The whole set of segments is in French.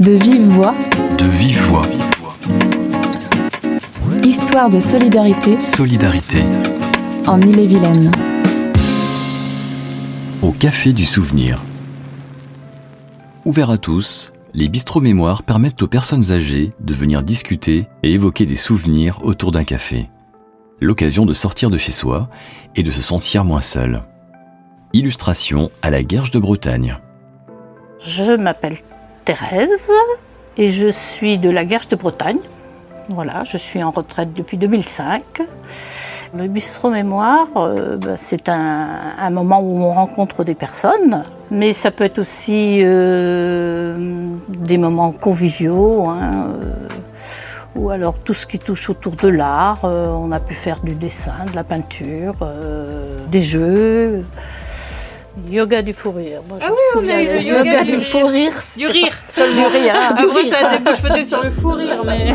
De vive voix, De vive voix. histoire de solidarité Solidarité. en Ille-et-Vilaine. Au Café du Souvenir. Ouverts à tous, les bistrots mémoires permettent aux personnes âgées de venir discuter et évoquer des souvenirs autour d'un café. L'occasion de sortir de chez soi et de se sentir moins seul. Illustration à la Guerge de Bretagne. Je m'appelle Thérèse et je suis de la Guerche de Bretagne. Voilà, je suis en retraite depuis 2005. Le bistrot mémoire, euh, bah, c'est un, moment où on rencontre des personnes, mais ça peut être aussi euh, des moments conviviaux, hein, euh, ou alors tout ce qui touche autour de l'art. On a pu faire du dessin, de la peinture, des jeux. Yoga du fou rire. Moi, je Ah me oui, on souviens, a eu le yoga du fou rire. Du rire. Du rire, hein, du Après, rire. ça débouche peut-être sur le fou rire, mais.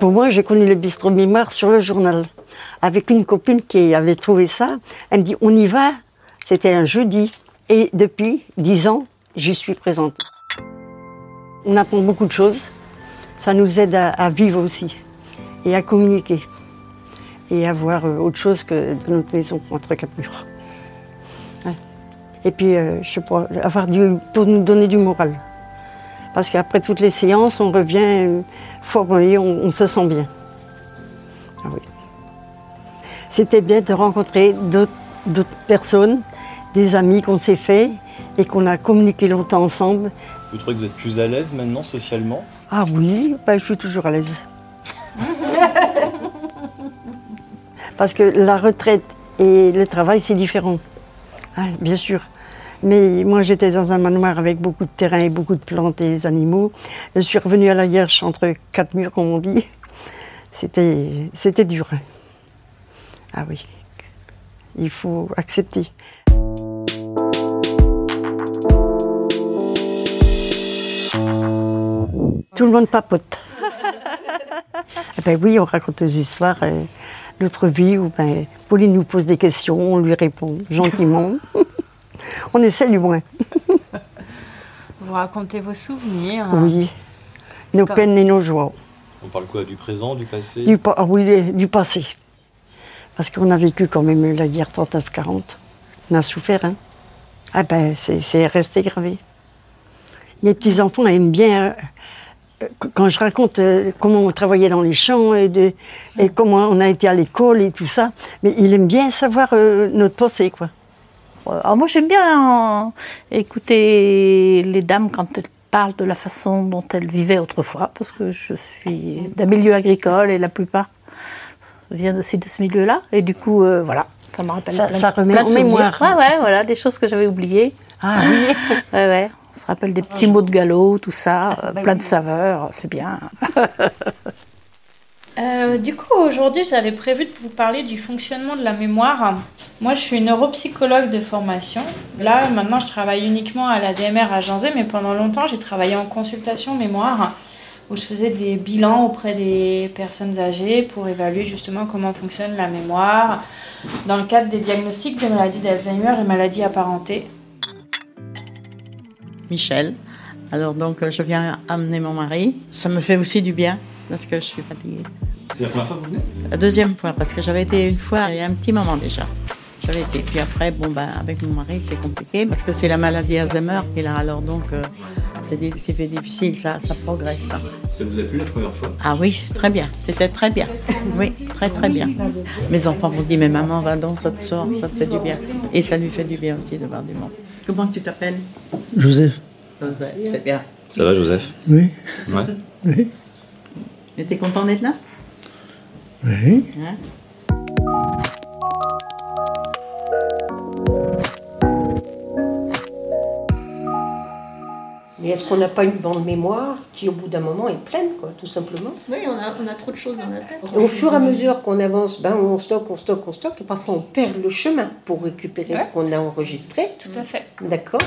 Pour moi, j'ai connu le bistrot mémoire sur le journal. Avec une copine qui avait trouvé ça. Elle me dit, on y va. C'était un jeudi. Et depuis dix ans, j'y suis présente. On apprend beaucoup de choses. Ça nous aide à, à vivre aussi. Et à communiquer. Et à voir euh, autre chose que notre maison, entre quatre murs. Ouais. Et puis, euh, je sais pas, avoir du, pour nous donner du moral. Parce qu'après toutes les séances, on revient euh, formé, on, on se sent bien. Ah oui. C'était bien de rencontrer d'autres personnes, des amis qu'on s'est fait et qu'on a communiqué longtemps ensemble. Vous trouvez que vous êtes plus à l'aise maintenant socialement? Ah oui, ben, je suis toujours à l'aise. Parce que la retraite et le travail, c'est différent. Hein, bien sûr. Mais moi, j'étais dans un manoir avec beaucoup de terrain et beaucoup de plantes et des animaux. Je suis revenue à la Guerche entre quatre murs, comme on dit. C'était, dur. Ah oui. Il faut accepter. Tout le monde papote. Ben oui, on raconte des histoires, euh, notre vie, où ben, Pauline nous pose des questions, on lui répond gentiment. on essaie du moins. Vous racontez vos souvenirs. Oui. Nos Comme- peines et nos joies. On parle quoi Du présent, du passé? Du, pa- ah oui, du passé. Parce qu'on a vécu quand même la guerre 39-40. On a souffert, hein. Ah ben, c'est resté gravé. Mes petits-enfants aiment bien, euh, quand je raconte euh, comment on travaillait dans les champs et, comment on a été à l'école et tout ça, mais ils aiment bien savoir euh, notre passé, quoi. Alors moi j'aime bien euh, écouter les dames quand elles parlent de la façon dont elles vivaient autrefois, parce que je suis d'un milieu agricole et la plupart viennent aussi de ce milieu-là. Et du coup, euh, voilà, ça me rappelle Ça- plein, ça remet plein de en souvenirs. mémoire. Ouais, ouais, voilà, des choses que j'avais oubliées. Ah oui Ouais, ouais. On se rappelle des petits mots de galop, tout ça, euh, plein de saveurs, c'est bien. Euh, du coup, aujourd'hui, j'avais prévu de vous parler du fonctionnement de la mémoire. Moi, je suis neuropsychologue de formation. Là, maintenant, je travaille uniquement à la DMR à Janzé, mais pendant longtemps, j'ai travaillé en consultation mémoire, où je faisais des bilans auprès des personnes âgées pour évaluer justement comment fonctionne la mémoire dans le cadre des diagnostics de maladies d'Alzheimer et maladies apparentées. Michel. Alors donc euh, je viens amener mon mari. Ça me fait aussi du bien parce que je suis fatiguée. C'est la première fois que vous venez? La deuxième fois parce que j'avais été une fois il y a un petit moment déjà. J'avais été. Puis après, bon ben avec mon mari c'est compliqué parce que c'est la maladie Alzheimer qui est là. Alors donc euh, c'est difficile, ça, ça progresse. ça. Ça vous a plu la première fois? Ah oui, très bien. C'était très bien. Oui, très très bien. Mes enfants m'ont dit mais maman va donc ça te sort, ça te fait du bien. Et ça lui fait du bien aussi de voir du monde. Comment tu t'appelles? Joseph, Joseph, C'est bien. Ça va Joseph? Oui, Ouais. oui, Et t'es content d'être là? Oui. Hein? Mais est-ce qu'on n'a pas une bande mémoire qui, au bout d'un moment, est pleine, quoi, tout simplement? Oui, on a, on a trop de choses dans la tête. Et au fur et à mesure qu'on avance, ben, on stocke, on stocke, on stocke, et parfois on perd le chemin pour récupérer ce qu'on a enregistré. Tout à fait. D'accord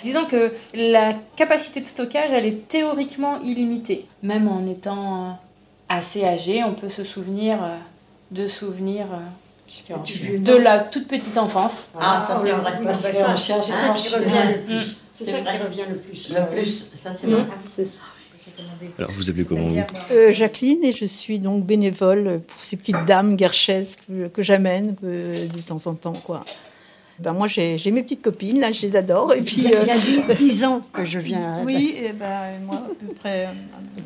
Disons que la capacité de stockage, elle est théoriquement illimitée. Même en étant euh, assez âgé, on peut se souvenir euh, de souvenirs euh, de la toute petite enfance. Ah, ça c'est vrai. C'est ça, c'est ça qui revient le plus. C'est ça qui revient le plus. Le plus, ça c'est vrai. C'est ça. Alors, vous appelez comment vous Euh, Jacqueline et je suis donc bénévole pour ces petites dames guerchaises que, que j'amène que de temps en temps quoi. Ben moi j'ai j'ai mes petites copines là, je les adore et puis Il y a, euh, il y a dix- dix ans que je viens. à- oui et ben moi à peu près euh,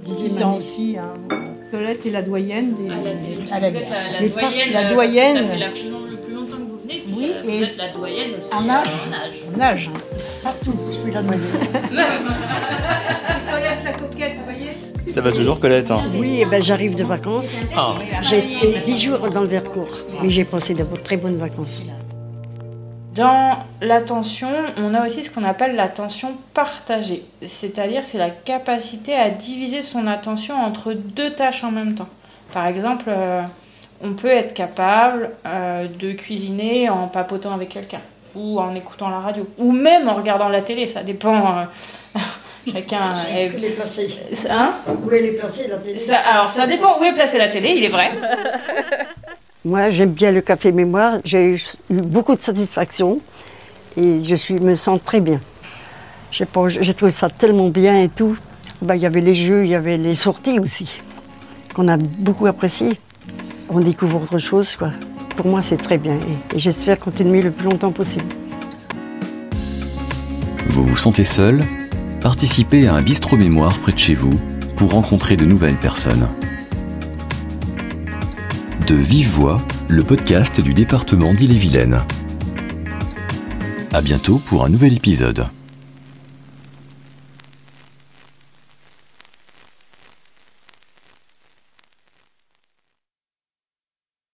Dixième 10 ans aussi. Hein. Colette est la doyenne des. À la télé, à la- vous êtes à la doyenne, la euh, doyenne. Ça fait la plus long- le plus longtemps que vous venez. puis, Oui, euh, vous et- êtes la doyenne aussi. En euh, âge. en âge. En âge. Partout, je suis la doyenne. Colette la coquette, vous voyez Ça va toujours, Colette hein Oui, eh ben, j'arrive de vacances. Ah, J'ai été dix jours dans le Vercours, mais j'ai passé de très bonnes vacances. Dans l'attention, on a aussi ce qu'on appelle l'attention partagée. C'est-à-dire, c'est la capacité à diviser son attention entre deux tâches en même temps. Par exemple, euh, on peut être capable euh, de cuisiner en papotant avec quelqu'un, ou en écoutant la radio, ou même en regardant la télé, ça dépend. euh, chacun est... Elle est placée. Hein? Où est placée, la télé? Ça- alors, ça dépend où est placée la télé, il est vrai. Moi, j'aime bien le café mémoire. J'ai eu beaucoup de satisfaction et je suis, me sens très bien. J'ai trouvé ça tellement bien et tout. Ben, Il y avait les jeux, il y avait les sorties aussi, qu'on a beaucoup apprécié. On découvre autre chose. Quoi. Pour moi, c'est très bien et, et j'espère continuer le plus longtemps possible. Vous vous sentez seul? Participez à un bistrot mémoire près de chez vous pour rencontrer de nouvelles personnes. De Vive Voix, le podcast du département d'Ille-et-Vilaine. À bientôt pour un nouvel épisode.